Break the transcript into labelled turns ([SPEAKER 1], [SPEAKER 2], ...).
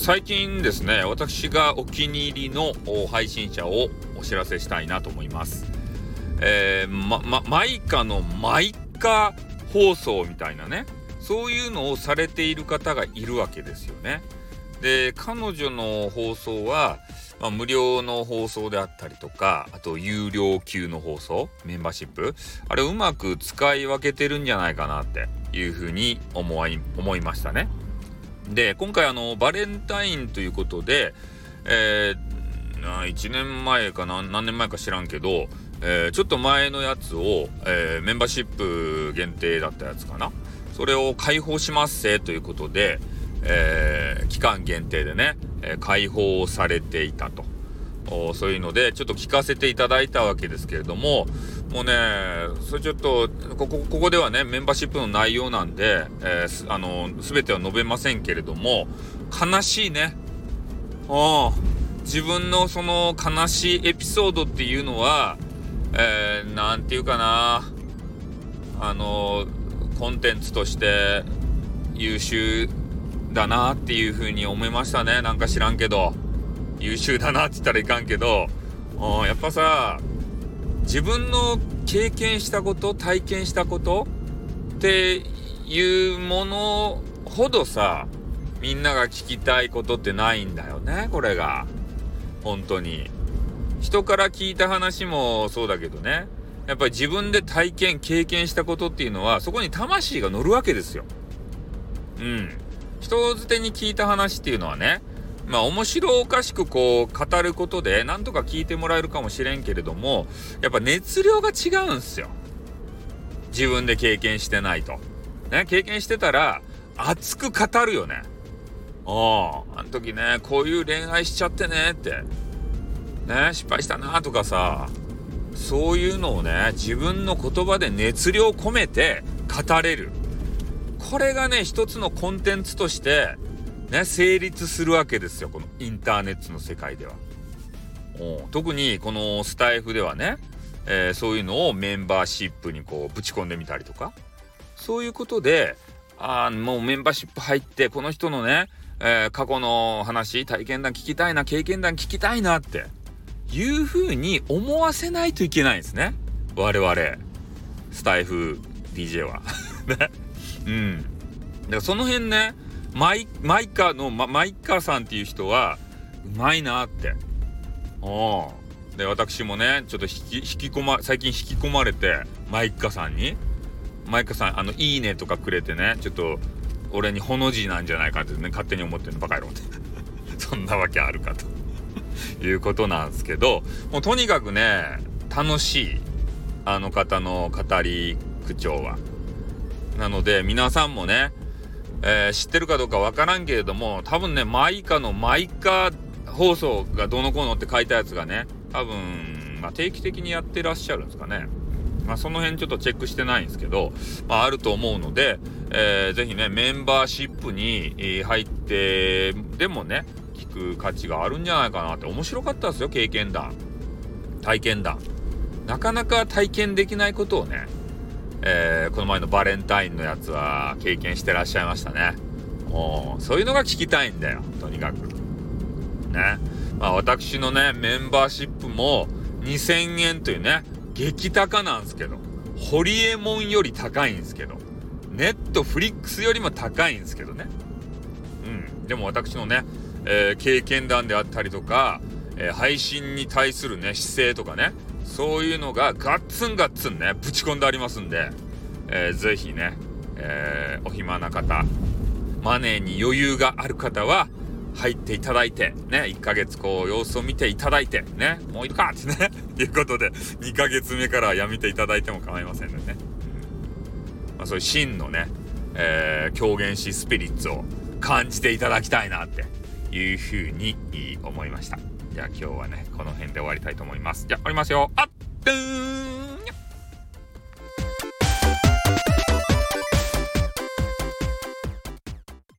[SPEAKER 1] 最近ですね、私がお気に入りの配信者をお知らせしたいなと思います。えー、ま、ま、マイカのマイカ放送みたいなね、そういうのをされている方がいるわけですよね。で、彼女の放送は、まあ、無料の放送であったりとか、あと有料級の放送、メンバーシップ、あれうまく使い分けてるんじゃないかなっていうふうに思い、思いましたね。で、今回あの、バレンタインということで、えー、1年前かな、何年前か知らんけど、えー、ちょっと前のやつを、えー、メンバーシップ限定だったやつかな。それを開放しますせということで、えー、期間限定でね、えー、開放されていたと。そういうので、ちょっと聞かせていただいたわけですけれども、もうね、それちょっと、ここ、ここではね、メンバーシップの内容なんで、えー、あの、すべては述べませんけれども、悲しいね。うん。自分のその悲しいエピソードっていうのは、えー、なんていうかな、あの、コンテンツとして優秀だなっていうふうに思いましたね。なんか知らんけど。優秀だなって言ったらいかんけど、やっぱさ、自分の経験したこと、体験したことっていうものほどさ、みんなが聞きたいことってないんだよね、これが。本当に。人から聞いた話もそうだけどね。やっぱり自分で体験、経験したことっていうのは、そこに魂が乗るわけですよ。うん。人づてに聞いた話っていうのはね、まあ面白おかしくこう語ることでなんとか聞いてもらえるかもしれんけれども、やっぱ熱量が違うんすよ。自分で経験してないと。ね、経験してたら熱く語るよね。ああ、あの時ね、こういう恋愛しちゃってねって。ね、失敗したなとかさ、そういうのをね、自分の言葉で熱量込めて語れる。これがね、一つのコンテンツとして、ね、成立するわけですよ。このインターネットの世界では。特にこのスタイフではね、えー、そういうのをメンバーシップにこうぶち込んでみたりとか、そういうことで、ああ、もうメンバーシップ入って、この人のね、えー、過去の話、体験談聞きたいな、経験談聞きたいなって、いう風に思わせないといけないんですね。我々、スタイフ DJ は。ね。うん。だからその辺ね、マイ、マイカの、ま、マイカさんっていう人は、うまいなって。おで、私もね、ちょっと引き、引き込ま、最近引き込まれて、マイカさんに、マイカさん、あの、いいねとかくれてね、ちょっと、俺にほの字なんじゃないかってね、勝手に思ってるの、バカ野郎って。そんなわけあるかということなんですけど、もうとにかくね、楽しい、あの方の語り口調は。なので、皆さんもね、えー、知ってるかどうかわからんけれども、多分ね、マイカのマイカ放送がどのこうのって書いたやつがね、多分、まあ、定期的にやってらっしゃるんですかね。まあ、その辺ちょっとチェックしてないんですけど、まあ、あると思うので、えー、ぜひね、メンバーシップに入ってでもね、聞く価値があるんじゃないかなって、面白かったですよ、経験談。体験談。なかなか体験できないことをね、えー、この前のバレンタインのやつは経験してらっしゃいましたね。もう、そういうのが聞きたいんだよ、とにかく。ね。まあ私のね、メンバーシップも2000円というね、激高なんですけど、ホリエモンより高いんですけど、ネットフリックスよりも高いんですけどね。うん。でも私のね、えー、経験談であったりとか、えー、配信に対するね、姿勢とかね、そういうのがガッツンガッツンね、ぶち込んでありますんで、えー、ぜひね、えー、お暇な方、マネーに余裕がある方は、入っていただいて、ね、1ヶ月こう様子を見ていただいて、ね、もういいかってね、いうことで、2ヶ月目からやめていただいても構いませんのでね。まあ、そういう真のね、えー、狂言師スピリッツを感じていただきたいなっていうふうに思いました。じゃあ今日はね、この辺で終わりたいと思います。じゃあ、終わりますよ。あっ、ーん